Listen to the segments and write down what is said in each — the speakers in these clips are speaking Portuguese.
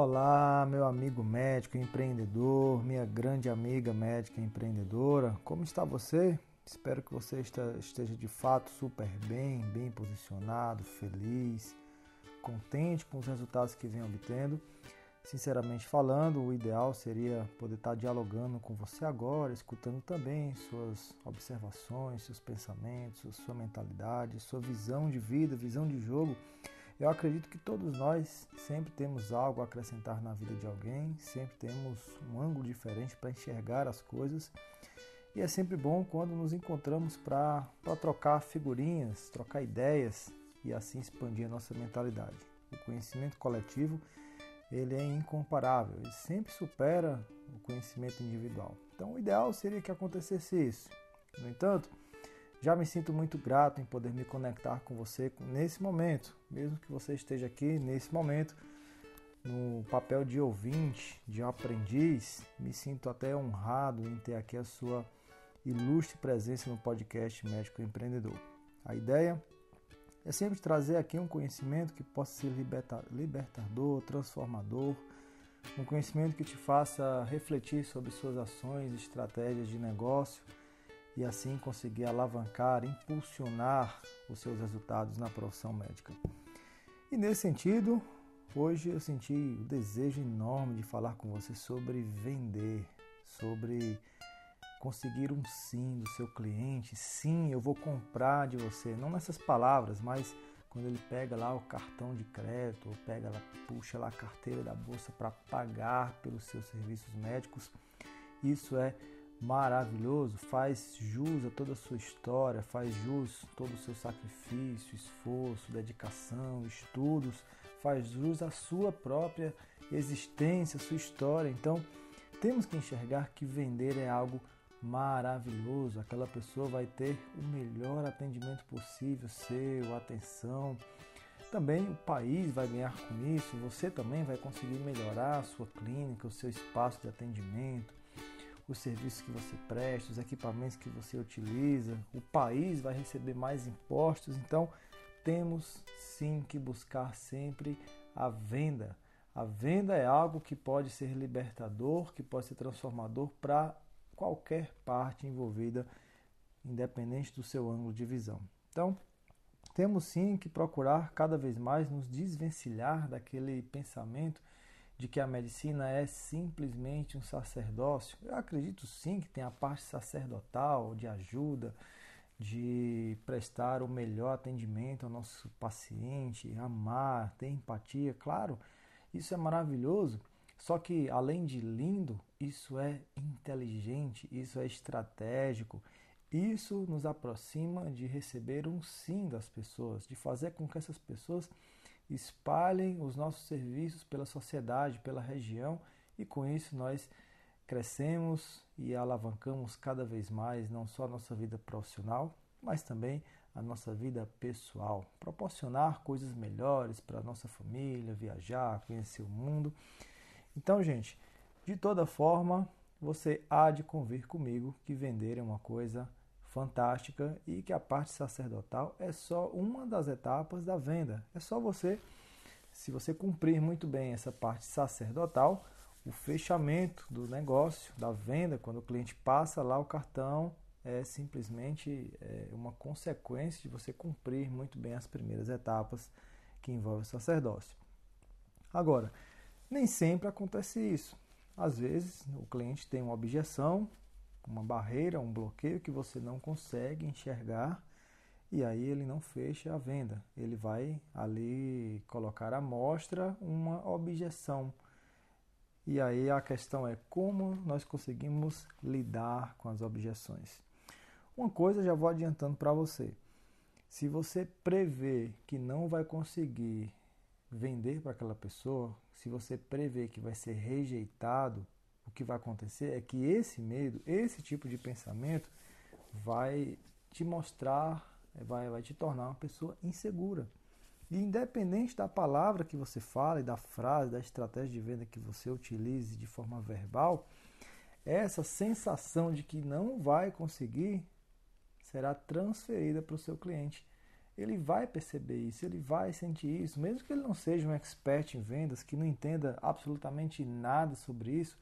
Olá, meu amigo médico empreendedor, minha grande amiga médica empreendedora, como está você? Espero que você esteja de fato super bem, bem posicionado, feliz, contente com os resultados que vem obtendo. Sinceramente falando, o ideal seria poder estar dialogando com você agora, escutando também suas observações, seus pensamentos, sua mentalidade, sua visão de vida, visão de jogo eu acredito que todos nós sempre temos algo a acrescentar na vida de alguém, sempre temos um ângulo diferente para enxergar as coisas. E é sempre bom quando nos encontramos para trocar figurinhas, trocar ideias e assim expandir a nossa mentalidade. O conhecimento coletivo ele é incomparável, ele sempre supera o conhecimento individual. Então, o ideal seria que acontecesse isso. No entanto, já me sinto muito grato em poder me conectar com você nesse momento, mesmo que você esteja aqui nesse momento no papel de ouvinte, de aprendiz. Me sinto até honrado em ter aqui a sua ilustre presença no podcast Médico Empreendedor. A ideia é sempre trazer aqui um conhecimento que possa ser libertador, transformador, um conhecimento que te faça refletir sobre suas ações, estratégias de negócio e assim conseguir alavancar, impulsionar os seus resultados na profissão médica. E nesse sentido, hoje eu senti o desejo enorme de falar com você sobre vender, sobre conseguir um sim do seu cliente. Sim, eu vou comprar de você, não nessas palavras, mas quando ele pega lá o cartão de crédito, ou pega lá, puxa lá a carteira da bolsa para pagar pelos seus serviços médicos, isso é maravilhoso, faz jus a toda a sua história, faz jus todo o seu sacrifício, esforço, dedicação, estudos, faz jus à sua própria existência, sua história. Então, temos que enxergar que vender é algo maravilhoso. Aquela pessoa vai ter o melhor atendimento possível, seu, atenção. Também o país vai ganhar com isso, você também vai conseguir melhorar a sua clínica, o seu espaço de atendimento os serviços que você presta, os equipamentos que você utiliza, o país vai receber mais impostos, então temos sim que buscar sempre a venda. A venda é algo que pode ser libertador, que pode ser transformador para qualquer parte envolvida, independente do seu ângulo de visão. Então, temos sim que procurar cada vez mais nos desvencilhar daquele pensamento de que a medicina é simplesmente um sacerdócio. Eu acredito sim que tem a parte sacerdotal, de ajuda, de prestar o melhor atendimento ao nosso paciente, amar, ter empatia, claro, isso é maravilhoso. Só que além de lindo, isso é inteligente, isso é estratégico, isso nos aproxima de receber um sim das pessoas, de fazer com que essas pessoas espalhem os nossos serviços pela sociedade, pela região e com isso nós crescemos e alavancamos cada vez mais não só a nossa vida profissional, mas também a nossa vida pessoal, proporcionar coisas melhores para a nossa família, viajar, conhecer o mundo. Então, gente, de toda forma, você há de convir comigo que vender é uma coisa fantástica e que a parte sacerdotal é só uma das etapas da venda. É só você, se você cumprir muito bem essa parte sacerdotal, o fechamento do negócio, da venda, quando o cliente passa lá o cartão, é simplesmente é, uma consequência de você cumprir muito bem as primeiras etapas que envolvem o sacerdócio. Agora, nem sempre acontece isso. Às vezes o cliente tem uma objeção, uma barreira, um bloqueio que você não consegue enxergar e aí ele não fecha a venda. Ele vai ali colocar à mostra uma objeção. E aí a questão é como nós conseguimos lidar com as objeções. Uma coisa já vou adiantando para você. Se você prevê que não vai conseguir vender para aquela pessoa, se você prevê que vai ser rejeitado, o que vai acontecer é que esse medo, esse tipo de pensamento vai te mostrar, vai, vai te tornar uma pessoa insegura. E independente da palavra que você fale, da frase, da estratégia de venda que você utilize de forma verbal, essa sensação de que não vai conseguir será transferida para o seu cliente. ele vai perceber isso, ele vai sentir isso, mesmo que ele não seja um expert em vendas, que não entenda absolutamente nada sobre isso,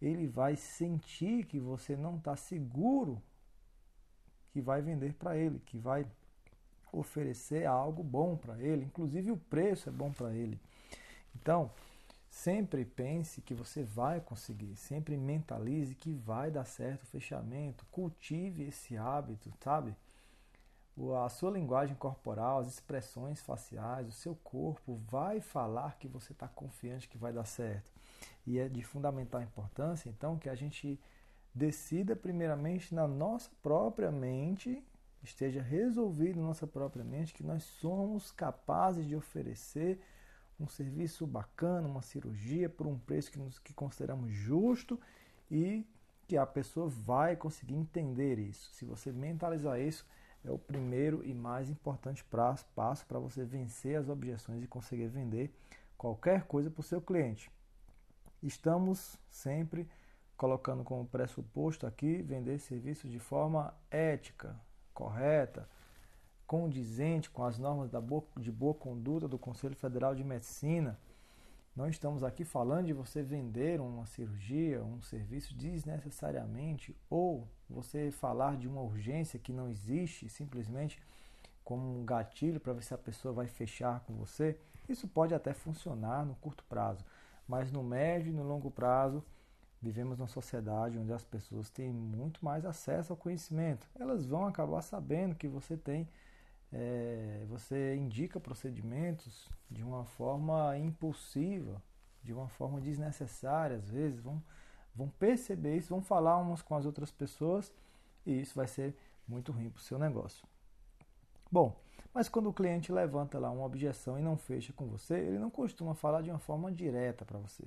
ele vai sentir que você não está seguro que vai vender para ele, que vai oferecer algo bom para ele, inclusive o preço é bom para ele. Então, sempre pense que você vai conseguir, sempre mentalize que vai dar certo o fechamento, cultive esse hábito, sabe? a sua linguagem corporal, as expressões faciais, o seu corpo vai falar que você está confiante que vai dar certo. E é de fundamental importância, então, que a gente decida primeiramente na nossa própria mente, esteja resolvido na nossa própria mente que nós somos capazes de oferecer um serviço bacana, uma cirurgia por um preço que, nos, que consideramos justo e que a pessoa vai conseguir entender isso. Se você mentalizar isso, é o primeiro e mais importante passo para você vencer as objeções e conseguir vender qualquer coisa para o seu cliente. Estamos sempre colocando como pressuposto aqui vender serviços de forma ética, correta, condizente com as normas de boa conduta do Conselho Federal de Medicina não estamos aqui falando de você vender uma cirurgia, um serviço desnecessariamente, ou você falar de uma urgência que não existe, simplesmente como um gatilho para ver se a pessoa vai fechar com você. Isso pode até funcionar no curto prazo, mas no médio e no longo prazo, vivemos numa sociedade onde as pessoas têm muito mais acesso ao conhecimento. Elas vão acabar sabendo que você tem é, você indica procedimentos de uma forma impulsiva, de uma forma desnecessária, às vezes, vão, vão perceber isso, vão falar umas com as outras pessoas e isso vai ser muito ruim para o seu negócio. Bom, mas quando o cliente levanta lá uma objeção e não fecha com você, ele não costuma falar de uma forma direta para você.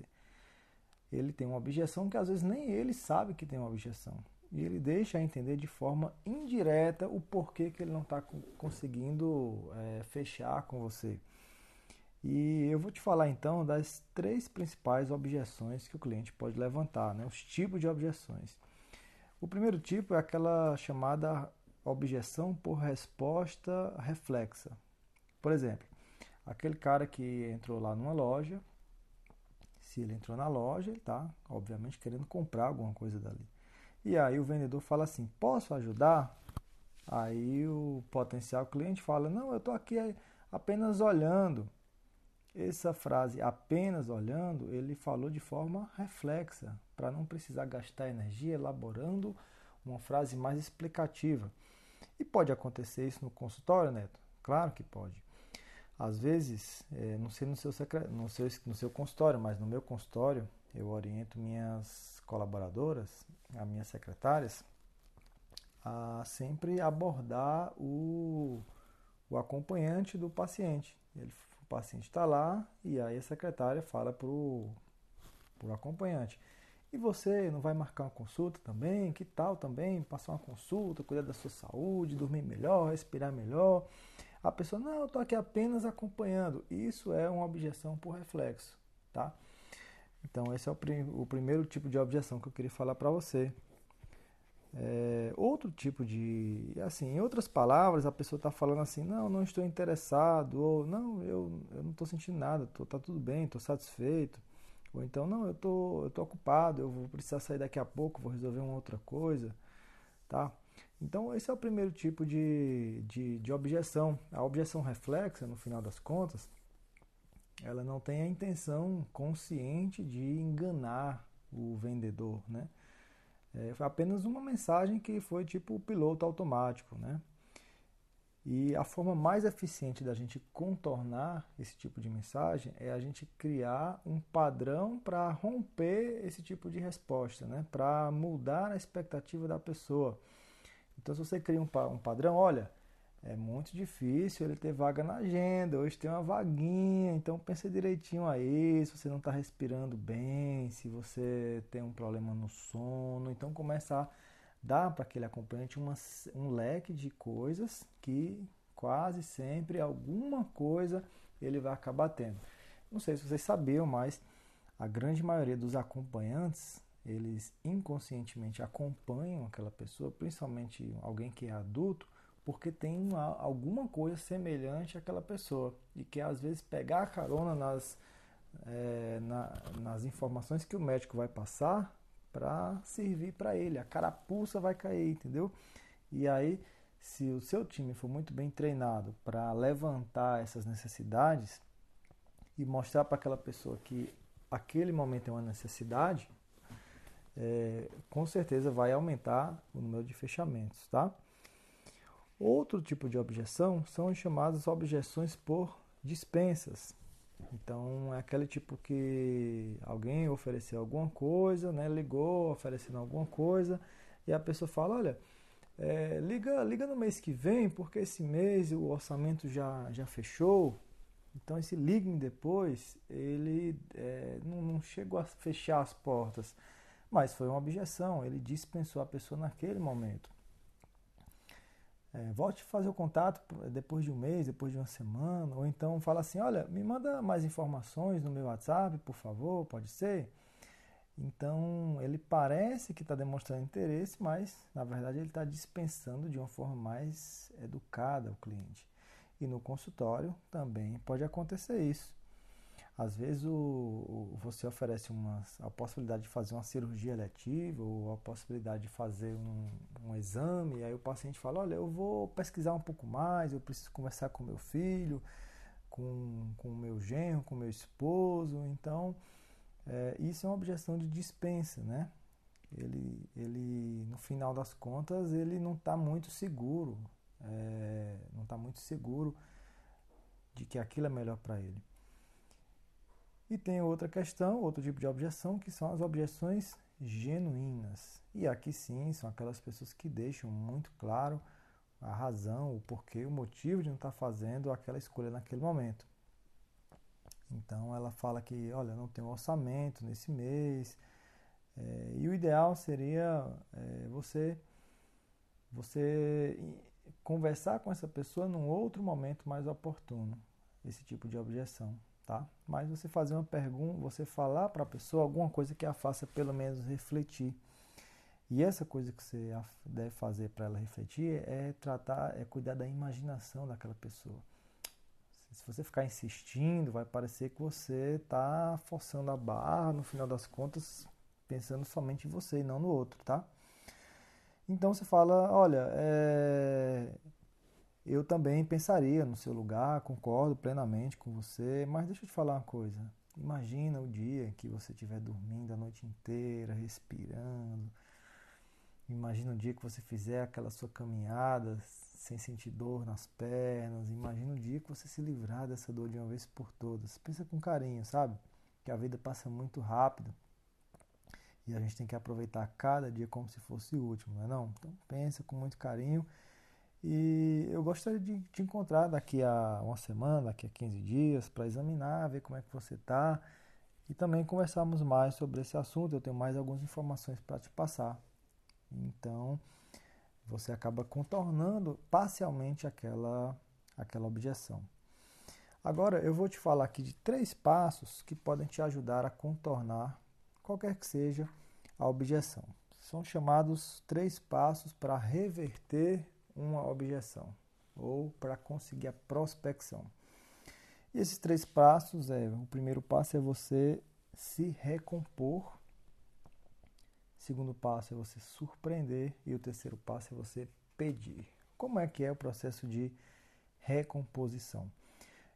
Ele tem uma objeção que às vezes nem ele sabe que tem uma objeção e ele deixa a entender de forma indireta o porquê que ele não está conseguindo é, fechar com você. E eu vou te falar então das três principais objeções que o cliente pode levantar, né? os tipos de objeções. O primeiro tipo é aquela chamada objeção por resposta reflexa. Por exemplo, aquele cara que entrou lá numa loja, se ele entrou na loja, ele está, obviamente, querendo comprar alguma coisa dali. E aí o vendedor fala assim: posso ajudar? Aí o potencial cliente fala: não, eu estou aqui apenas olhando. Essa frase, apenas olhando, ele falou de forma reflexa, para não precisar gastar energia elaborando uma frase mais explicativa. E pode acontecer isso no consultório, Neto? Claro que pode. Às vezes, é, não sei no seu, no, seu, no seu consultório, mas no meu consultório, eu oriento minhas colaboradoras, as minhas secretárias, a sempre abordar o, o acompanhante do paciente. Ele, o paciente está lá e aí a secretária fala para o acompanhante. E você não vai marcar uma consulta também? Que tal também passar uma consulta, cuidar da sua saúde, dormir melhor, respirar melhor? A pessoa, não, eu estou aqui apenas acompanhando. Isso é uma objeção por reflexo, tá? Então, esse é o, prim o primeiro tipo de objeção que eu queria falar para você. É, outro tipo de. Assim, em outras palavras, a pessoa está falando assim: não, não estou interessado, ou não, eu, eu não estou sentindo nada, tô, tá tudo bem, estou satisfeito. Ou então, não, eu tô, estou tô ocupado, eu vou precisar sair daqui a pouco, vou resolver uma outra coisa. Tá? Então, esse é o primeiro tipo de, de, de objeção. A objeção reflexa, no final das contas, ela não tem a intenção consciente de enganar o vendedor, né? É, apenas uma mensagem que foi tipo piloto automático, né? E a forma mais eficiente da gente contornar esse tipo de mensagem é a gente criar um padrão para romper esse tipo de resposta, né? Para mudar a expectativa da pessoa. Então, se você cria um, um padrão, olha, é muito difícil ele ter vaga na agenda. Hoje tem uma vaguinha, então pense direitinho aí se você não está respirando bem, se você tem um problema no sono. Então começa a dar para aquele acompanhante uma, um leque de coisas que quase sempre alguma coisa ele vai acabar tendo. Não sei se vocês sabiam, mas a grande maioria dos acompanhantes eles inconscientemente acompanham aquela pessoa, principalmente alguém que é adulto porque tem uma, alguma coisa semelhante àquela pessoa e quer às vezes pegar a carona nas, é, na, nas informações que o médico vai passar para servir para ele. A carapuça vai cair, entendeu? E aí, se o seu time for muito bem treinado para levantar essas necessidades e mostrar para aquela pessoa que aquele momento é uma necessidade, é, com certeza vai aumentar o número de fechamentos, tá? Outro tipo de objeção são as chamadas objeções por dispensas. Então é aquele tipo que alguém ofereceu alguma coisa, né, ligou oferecendo alguma coisa e a pessoa fala, olha, é, liga, liga no mês que vem porque esse mês o orçamento já, já fechou. Então esse ligue-me depois, ele é, não, não chegou a fechar as portas, mas foi uma objeção, ele dispensou a pessoa naquele momento. É, volte a fazer o contato depois de um mês, depois de uma semana, ou então fala assim, olha, me manda mais informações no meu WhatsApp, por favor, pode ser? Então ele parece que está demonstrando interesse, mas na verdade ele está dispensando de uma forma mais educada o cliente. E no consultório também pode acontecer isso. Às vezes o, o, você oferece uma, a possibilidade de fazer uma cirurgia letiva ou a possibilidade de fazer um, um exame, e aí o paciente fala, olha, eu vou pesquisar um pouco mais, eu preciso conversar com meu filho, com o meu genro, com meu esposo, então é, isso é uma objeção de dispensa, né? Ele, ele, no final das contas, ele não está muito seguro, é, não está muito seguro de que aquilo é melhor para ele. E tem outra questão, outro tipo de objeção, que são as objeções genuínas. E aqui sim, são aquelas pessoas que deixam muito claro a razão, o porquê, o motivo de não estar fazendo aquela escolha naquele momento. Então ela fala que, olha, não tem um orçamento nesse mês. É, e o ideal seria é, você, você conversar com essa pessoa num outro momento mais oportuno, esse tipo de objeção tá? Mas você fazer uma pergunta, você falar para a pessoa alguma coisa que a faça pelo menos refletir. E essa coisa que você deve fazer para ela refletir é tratar, é cuidar da imaginação daquela pessoa. Se você ficar insistindo, vai parecer que você está forçando a barra, no final das contas, pensando somente em você e não no outro, tá? Então você fala, olha, é, eu também pensaria no seu lugar, concordo plenamente com você, mas deixa eu te falar uma coisa. Imagina o dia que você estiver dormindo a noite inteira, respirando. Imagina o dia que você fizer aquela sua caminhada sem sentir dor nas pernas. Imagina o dia que você se livrar dessa dor de uma vez por todas. Pensa com carinho, sabe? Que a vida passa muito rápido. E a gente tem que aproveitar cada dia como se fosse o último, não é não? Então pensa com muito carinho e eu gostaria de te encontrar daqui a uma semana, daqui a 15 dias, para examinar, ver como é que você está e também conversarmos mais sobre esse assunto. Eu tenho mais algumas informações para te passar. Então, você acaba contornando parcialmente aquela, aquela objeção. Agora, eu vou te falar aqui de três passos que podem te ajudar a contornar qualquer que seja a objeção. São chamados três passos para reverter uma objeção ou para conseguir a prospecção. E esses três passos é, o primeiro passo é você se recompor, o segundo passo é você surpreender e o terceiro passo é você pedir. Como é que é o processo de recomposição?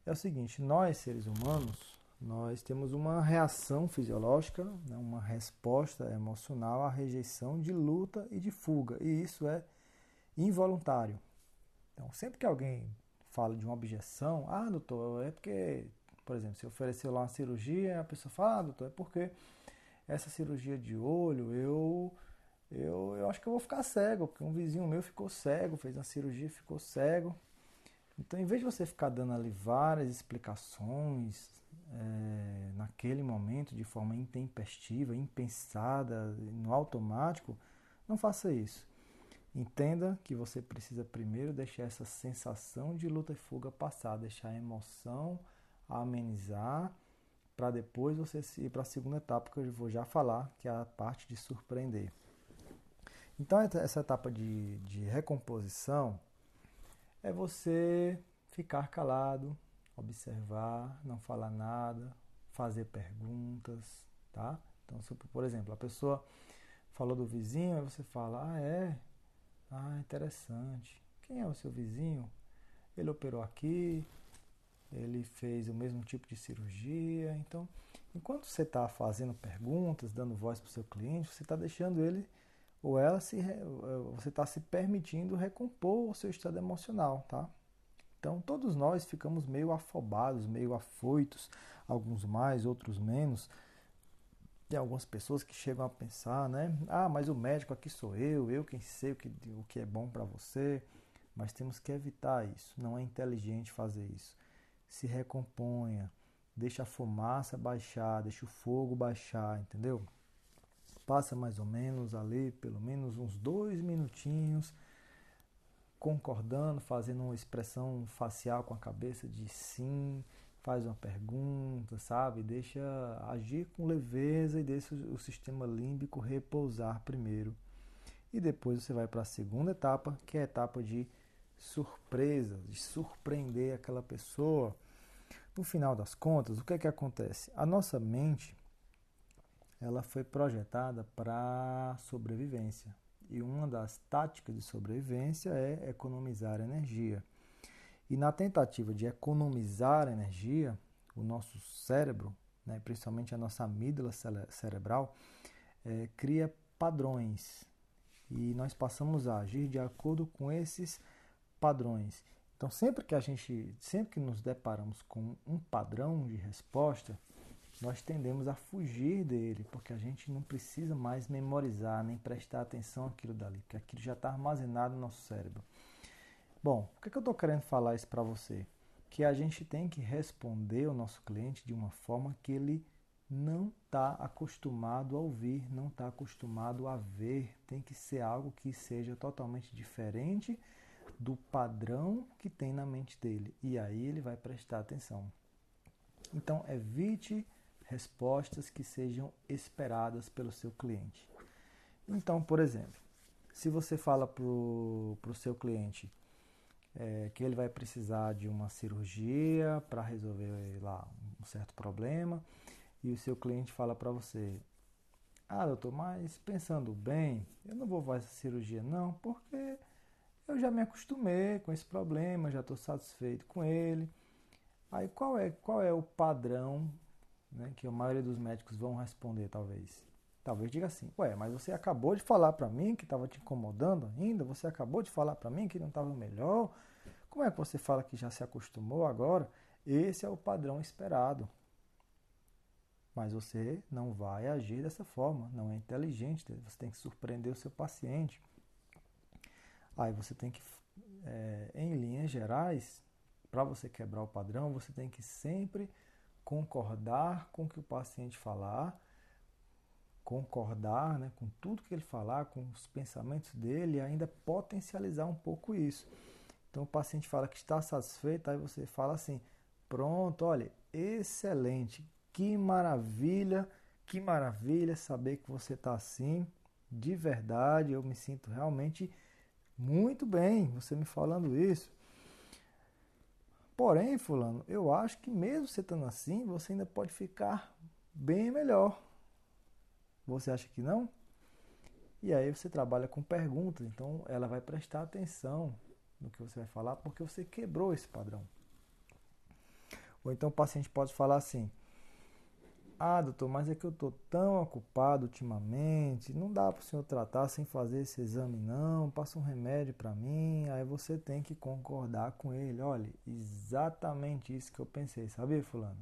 É o seguinte, nós seres humanos, nós temos uma reação fisiológica, né, uma resposta emocional à rejeição de luta e de fuga, e isso é involuntário. Então, sempre que alguém fala de uma objeção, ah, doutor, é porque, por exemplo, se ofereceu lá uma cirurgia, a pessoa fala, ah, doutor, é porque essa cirurgia de olho, eu, eu, eu acho que eu vou ficar cego, porque um vizinho meu ficou cego, fez uma cirurgia e ficou cego. Então, em vez de você ficar dando ali várias explicações é, naquele momento, de forma intempestiva, impensada, no automático, não faça isso. Entenda que você precisa primeiro deixar essa sensação de luta e fuga passar, deixar a emoção amenizar, para depois você ir para a segunda etapa que eu vou já falar, que é a parte de surpreender. Então, essa etapa de, de recomposição é você ficar calado, observar, não falar nada, fazer perguntas, tá? Então, por exemplo, a pessoa falou do vizinho, aí você fala: "Ah, é? Ah, interessante. Quem é o seu vizinho? Ele operou aqui, ele fez o mesmo tipo de cirurgia. Então, enquanto você está fazendo perguntas, dando voz para o seu cliente, você está deixando ele ou ela se você está se permitindo recompor o seu estado emocional, tá? Então, todos nós ficamos meio afobados, meio afoitos, alguns mais, outros menos. Tem algumas pessoas que chegam a pensar, né? Ah, mas o médico aqui sou eu, eu quem sei o que, o que é bom para você. Mas temos que evitar isso. Não é inteligente fazer isso. Se recomponha, deixa a fumaça baixar, deixa o fogo baixar, entendeu? Passa mais ou menos ali, pelo menos uns dois minutinhos, concordando, fazendo uma expressão facial com a cabeça de sim, faz uma pergunta, sabe? Deixa agir com leveza e deixa o sistema límbico repousar primeiro. E depois você vai para a segunda etapa, que é a etapa de surpresa, de surpreender aquela pessoa. No final das contas, o que é que acontece? A nossa mente ela foi projetada para sobrevivência. E uma das táticas de sobrevivência é economizar energia. E na tentativa de economizar energia, o nosso cérebro, né, principalmente a nossa amígdala cerebral, é, cria padrões. E nós passamos a agir de acordo com esses padrões. Então, sempre que a gente, sempre que nos deparamos com um padrão de resposta, nós tendemos a fugir dele, porque a gente não precisa mais memorizar nem prestar atenção àquilo dali, porque aquilo já está armazenado no nosso cérebro. Bom, o que, eu estou querendo falar isso para você? Que a gente tem que responder ao nosso cliente de uma forma que ele não está acostumado a ouvir, não está acostumado a ver. Tem que ser algo que seja totalmente diferente do padrão que tem na mente dele. E aí ele vai prestar atenção. Então, evite respostas que sejam esperadas pelo seu cliente. Então, por exemplo, se você fala para o seu cliente é, que ele vai precisar de uma cirurgia para resolver lá um certo problema, e o seu cliente fala para você: Ah, doutor, mas pensando bem, eu não vou fazer essa cirurgia não, porque eu já me acostumei com esse problema, já estou satisfeito com ele. Aí qual é, qual é o padrão né, que a maioria dos médicos vão responder, talvez? Talvez diga assim, ué, mas você acabou de falar para mim que estava te incomodando ainda, você acabou de falar para mim que não estava melhor, como é que você fala que já se acostumou agora? Esse é o padrão esperado. Mas você não vai agir dessa forma, não é inteligente, você tem que surpreender o seu paciente. Aí você tem que, é, em linhas gerais, para você quebrar o padrão, você tem que sempre concordar com o que o paciente falar, concordar né, com tudo que ele falar, com os pensamentos dele e ainda potencializar um pouco isso. Então o paciente fala que está satisfeito, aí você fala assim: pronto, olha, excelente, que maravilha, que maravilha saber que você está assim, de verdade, eu me sinto realmente muito bem você me falando isso. Porém, fulano, eu acho que mesmo você estando assim, você ainda pode ficar bem melhor. Você acha que não? E aí você trabalha com perguntas, então ela vai prestar atenção no que você vai falar porque você quebrou esse padrão. Ou então o paciente pode falar assim: ah, doutor, mas é que eu estou tão ocupado ultimamente, não dá para o senhor tratar sem fazer esse exame, não. Passa um remédio para mim. Aí você tem que concordar com ele. Olha, exatamente isso que eu pensei, sabia, Fulano?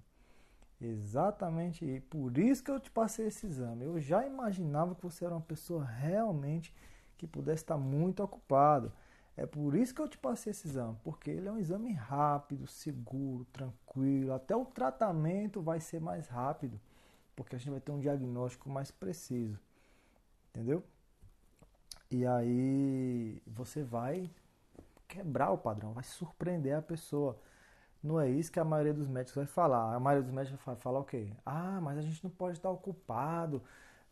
Exatamente, e por isso que eu te passei esse exame. Eu já imaginava que você era uma pessoa realmente que pudesse estar muito ocupado. É por isso que eu te passei esse exame, porque ele é um exame rápido, seguro, tranquilo. Até o tratamento vai ser mais rápido, porque a gente vai ter um diagnóstico mais preciso. Entendeu? E aí você vai quebrar o padrão, vai surpreender a pessoa. Não é isso que a maioria dos médicos vai falar. A maioria dos médicos vai falar o quê? Ah, mas a gente não pode estar ocupado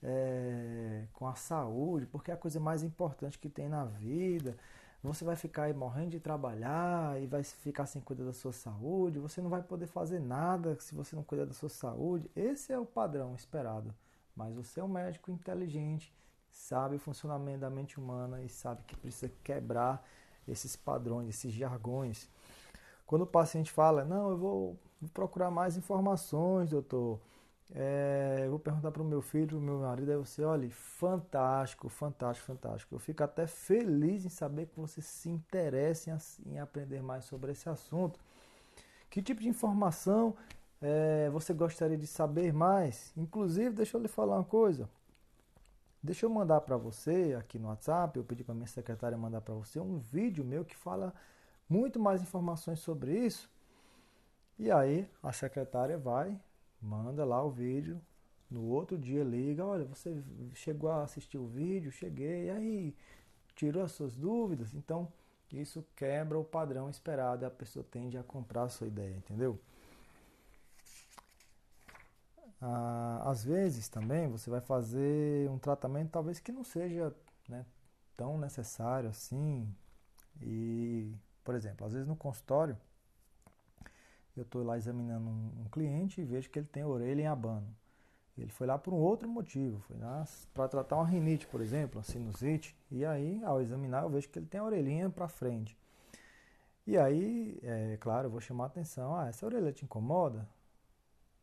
é, com a saúde, porque é a coisa mais importante que tem na vida você vai ficar aí morrendo de trabalhar e vai ficar sem cuidar da sua saúde, você não vai poder fazer nada se você não cuidar da sua saúde. Esse é o padrão esperado. Mas você é um médico inteligente, sabe o funcionamento da mente humana e sabe que precisa quebrar esses padrões, esses jargões. Quando o paciente fala, não, eu vou procurar mais informações, doutor. É, eu vou perguntar para o meu filho, para o meu marido, aí você, olha, fantástico, fantástico, fantástico. Eu fico até feliz em saber que você se interessa em, em aprender mais sobre esse assunto. Que tipo de informação é, você gostaria de saber mais? Inclusive, deixa eu lhe falar uma coisa. Deixa eu mandar para você aqui no WhatsApp, eu pedi para minha secretária mandar para você um vídeo meu que fala muito mais informações sobre isso. E aí a secretária vai, manda lá o vídeo, no outro dia liga, olha, você chegou a assistir o vídeo, cheguei, aí tirou as suas dúvidas, então isso quebra o padrão esperado a pessoa tende a comprar a sua ideia, entendeu? Ah, às vezes também você vai fazer um tratamento talvez que não seja né, tão necessário assim. E, por exemplo, às vezes no consultório eu estou lá examinando um, um, cliente e vejo que ele tem orelha em abano. Ele foi lá por um outro motivo, foi lá para tratar uma rinite, por exemplo, uma sinusite, e aí ao examinar eu vejo que ele tem a orelhinha para frente. E aí, é claro, eu vou chamar a atenção, ah, essa orelha te incomoda?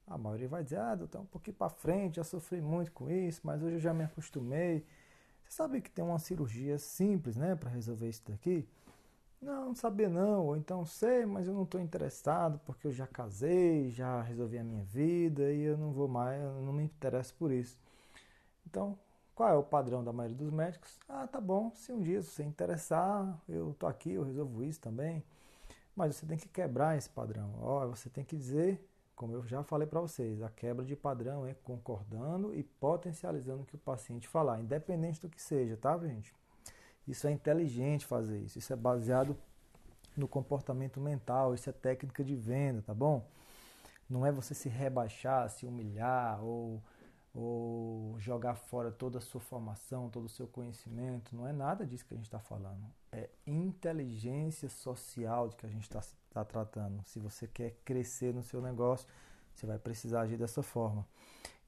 A maioria vai dizer, ah, doutor, um pouquinho para frente, já sofri muito com isso, mas hoje eu já me acostumei. Você sabe que tem uma cirurgia simples, né, para resolver isso daqui? Não, sabia não, ou então sei, mas eu não estou interessado porque eu já casei, já resolvi a minha vida e eu não vou mais, eu não me interesso por isso. Então, qual é o padrão da maioria dos médicos? Ah, tá bom, se um dia você interessar, eu tô aqui, eu resolvo isso também. Mas você tem que quebrar esse padrão. Ó, você tem que dizer como eu já falei para vocês, a quebra de padrão é concordando e potencializando o que o paciente falar, independente do que seja, tá, gente? Isso é inteligente fazer isso. Isso é baseado no comportamento mental, isso é técnica de venda, tá bom? Não é você se rebaixar, se humilhar ou, ou jogar fora toda a sua formação, todo o seu conhecimento. Não é nada disso que a gente está falando. É inteligência social de que a gente está está tratando. Se você quer crescer no seu negócio, você vai precisar agir dessa forma.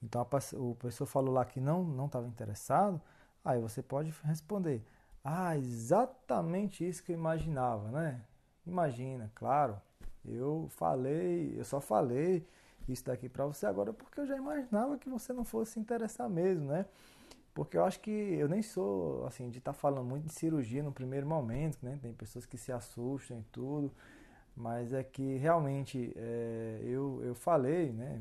Então a, o pessoa falou lá que não não estava interessado, aí você pode responder: "Ah, exatamente isso que eu imaginava, né? Imagina, claro. Eu falei, eu só falei isso daqui para você agora porque eu já imaginava que você não fosse se interessar mesmo, né? Porque eu acho que eu nem sou assim de estar tá falando muito de cirurgia no primeiro momento, né? Tem pessoas que se assustam e tudo mas é que realmente é, eu, eu falei, né?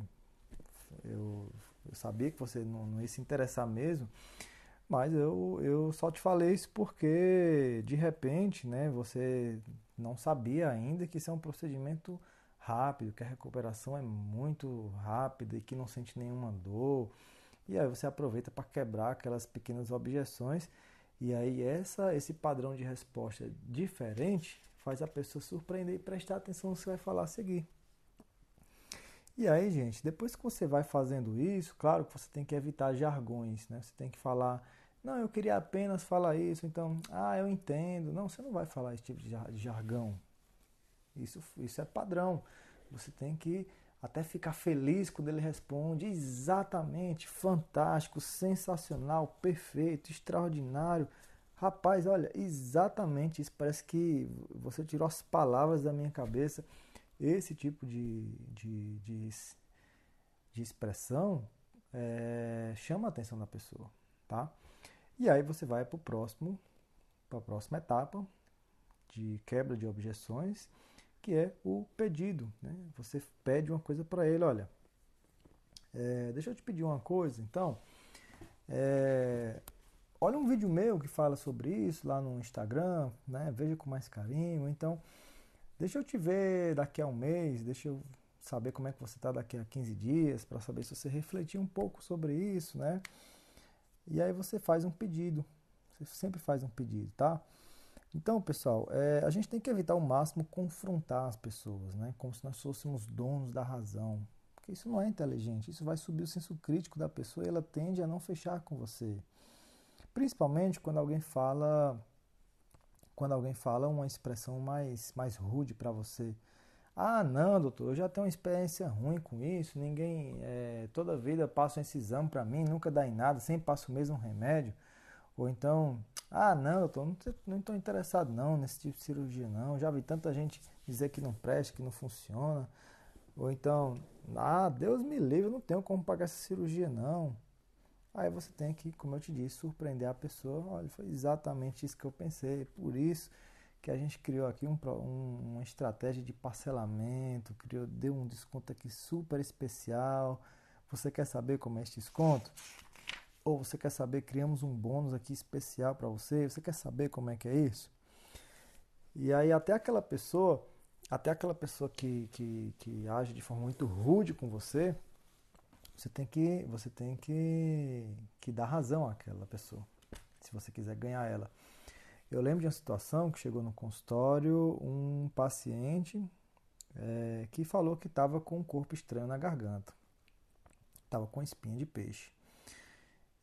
Eu, eu sabia que você não, não, ia se interessar mesmo, mas eu, eu só te falei isso porque de repente, né? Você não sabia ainda que isso é um procedimento rápido, que a recuperação é muito rápida e que não sente nenhuma dor. E aí você aproveita para quebrar aquelas pequenas objeções e aí essa esse padrão de resposta diferente faz a pessoa surpreender e prestar atenção no que você vai falar a seguir. E aí, gente, depois que você vai fazendo isso, claro que você tem que evitar jargões, né? Você tem que falar, não, eu queria apenas falar isso, então, ah, eu entendo. Não, você não vai falar esse tipo de jargão. Isso, isso é padrão. Você tem que até ficar feliz quando ele responde exatamente, fantástico, sensacional, perfeito, extraordinário. Rapaz, olha, exatamente isso. Parece que você tirou as palavras da minha cabeça. Esse tipo de, de, de, de expressão é, chama a atenção da pessoa, tá? E aí você vai para o próximo, para a próxima etapa de quebra de objeções, que é o pedido. Né? Você pede uma coisa para ele, olha, é, deixa eu te pedir uma coisa, então. É, olha um vídeo meu que fala sobre isso lá no Instagram, né? Veja com mais carinho. Então, deixa eu te ver daqui a um mês, deixa eu saber como é que você está daqui a 15 dias, para saber se você refletir um pouco sobre isso, né? E aí você faz um pedido. Você sempre faz um pedido, tá? Então, pessoal, é, a gente tem que evitar ao máximo confrontar as pessoas, né? Como se nós fôssemos donos da razão. Porque isso não é inteligente. Isso vai subir o senso crítico da pessoa e ela tende a não fechar com você. Principalmente quando alguém fala quando alguém fala uma expressão mais, mais rude para você. Ah, não, doutor, eu já tenho uma experiência ruim com isso. Ninguém, é, toda vida passa esse exame para mim, nunca dá em nada, sempre passo o mesmo remédio. Ou então, ah, não, doutor, não estou interessado não nesse tipo de cirurgia não. Já vi tanta gente dizer que não presta, que não funciona. Ou então, ah, Deus me livre, eu não tenho como pagar essa cirurgia não. Aí você tem que, como eu te disse, surpreender a pessoa. Olha, foi exatamente isso que eu pensei. Por isso que a gente criou aqui um, um, uma estratégia de parcelamento, criou, deu um desconto aqui super especial. Você quer saber como é este desconto? Ou você quer saber, criamos um bônus aqui especial para você? Você quer saber como é que é isso? E aí até aquela pessoa, até aquela pessoa que, que, que age de forma muito rude com você, você tem que, você tem que, que dar razão àquela pessoa, se você quiser ganhar ela. Eu lembro de uma situação que chegou no consultório um paciente é, que falou que estava com um corpo estranho na garganta, estava com espinha de peixe.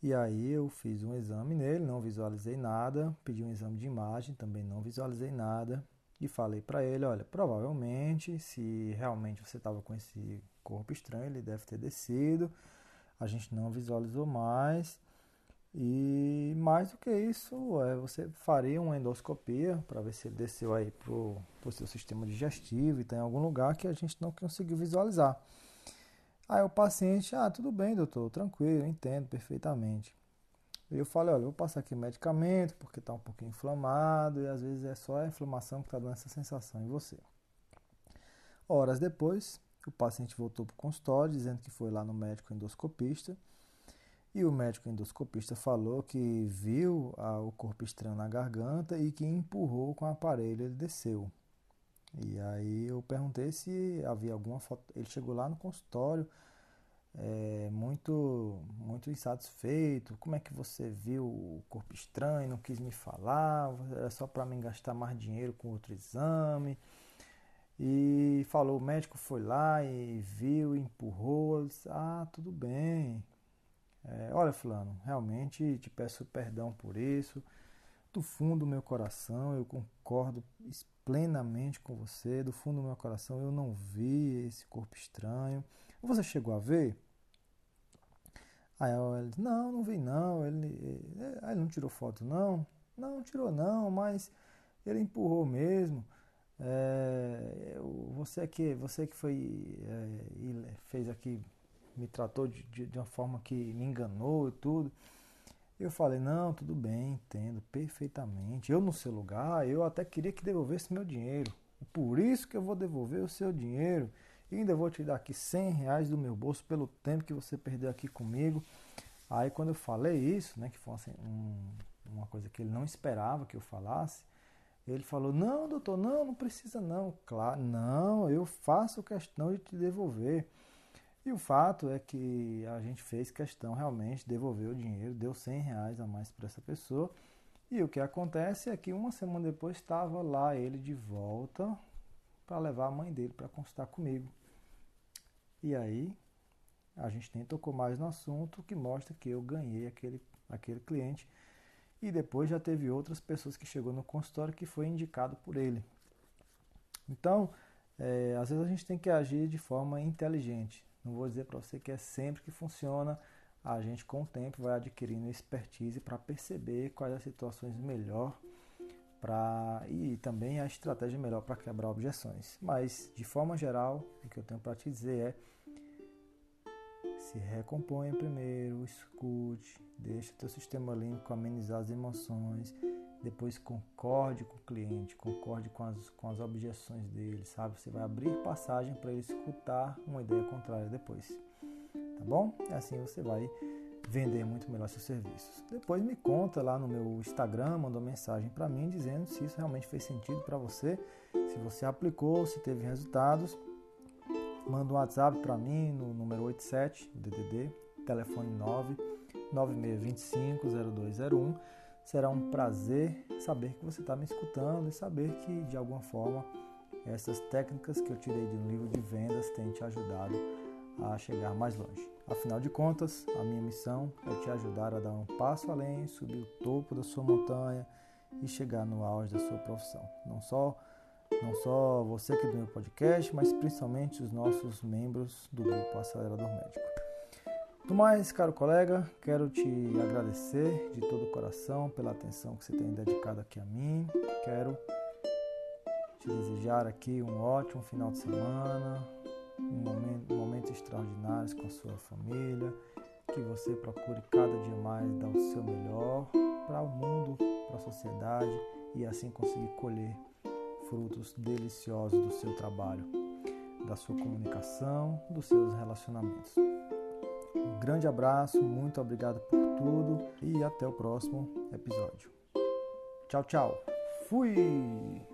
E aí eu fiz um exame nele, não visualizei nada, pedi um exame de imagem, também não visualizei nada e falei para ele, olha, provavelmente se realmente você estava com esse corpo estranho, ele deve ter descido. A gente não visualizou mais. E mais do que isso, é, você faria uma endoscopia para ver se ele desceu aí para o seu sistema digestivo e tem algum lugar que a gente não conseguiu visualizar. Aí o paciente, ah, tudo bem, doutor, tranquilo, entendo perfeitamente. Eu falei, olha, eu vou passar aqui medicamento porque está um pouquinho inflamado e às vezes é só a inflamação que está dando essa sensação em você. Horas depois, o paciente voltou para o consultório dizendo que foi lá no médico endoscopista e o médico endoscopista falou que viu ah, o corpo estranho na garganta e que empurrou com o aparelho, ele desceu. E aí eu perguntei se havia alguma foto. Ele chegou lá no consultório é, muito, muito insatisfeito. Como é que você viu o corpo estranho? Não quis me falar, era só para mim gastar mais dinheiro com outro exame. E falou, o médico foi lá e viu, empurrou, disse, ah, tudo bem. É, olha, fulano, realmente te peço perdão por isso. Do fundo do meu coração, eu concordo plenamente com você. Do fundo do meu coração, eu não vi esse corpo estranho. Você chegou a ver? Aí ela disse, não, não vi não. Ele, ele, não tirou foto, não? Não, tirou não, mas ele empurrou mesmo. É, você que você que foi é, fez aqui me tratou de, de, de, uma forma que me enganou e tudo. Eu falei não tudo bem entendo perfeitamente. Eu no seu lugar eu até queria que devolvesse meu dinheiro. Por isso que eu vou devolver o seu dinheiro. E ainda vou te dar aqui 100 reais do meu bolso pelo tempo que você perdeu aqui comigo. Aí quando eu falei isso né que foi assim, um, uma coisa que ele não esperava que eu falasse ele falou: Não, doutor, não, não precisa não. Claro, não, eu faço questão de te devolver. E o fato é que a gente fez questão realmente de devolver o dinheiro, deu 100 reais a mais para essa pessoa. E o que acontece é que uma semana depois estava lá ele de volta para levar a mãe dele para consultar comigo. E aí a gente nem tocou mais no assunto, que mostra que eu ganhei aquele, aquele cliente e depois já teve outras pessoas que chegou no consultório que foi indicado por ele. Então, é, às vezes a gente tem que agir de forma inteligente. Não vou dizer para você que é sempre que funciona. A gente com o tempo vai adquirindo expertise para perceber quais as situações melhor para e também a estratégia melhor para quebrar objeções. Mas de forma geral, o que eu tenho para te dizer é se recomponha primeiro, escute, deixa teu sistema limpo amenizar as emoções, depois concorde com o cliente, concorde com as, com as objeções dele, sabe? Você vai abrir passagem para ele escutar uma ideia contrária depois, tá bom? Assim você vai vender muito melhor seus serviços. Depois me conta lá no meu Instagram, mandou mensagem para mim dizendo se isso realmente fez sentido para você, se você aplicou, se teve resultados Manda um WhatsApp para mim no número 87 DDD, telefone 9 9625 0201. Será um prazer saber que você está me escutando e saber que de alguma forma essas técnicas que eu tirei de um livro de vendas têm te ajudado a chegar mais longe. Afinal de contas, a minha missão é te ajudar a dar um passo além, subir o topo da sua montanha e chegar no auge da sua profissão. Não só não só você aqui do meu podcast, mas principalmente os nossos membros do grupo Acelerador Médico. Do mais, caro colega, quero te agradecer de todo o coração pela atenção que você tem dedicado aqui a mim. Quero te desejar aqui um ótimo final de semana, um momento, momentos extraordinários com a sua família, que você procure cada dia mais dar o seu melhor para o mundo, para a sociedade e assim conseguir colher frutos deliciosos do seu trabalho, da sua comunicação, dos seus relacionamentos. Um grande abraço, muito obrigado por tudo e até o próximo episódio. Tchau, tchau. Fui!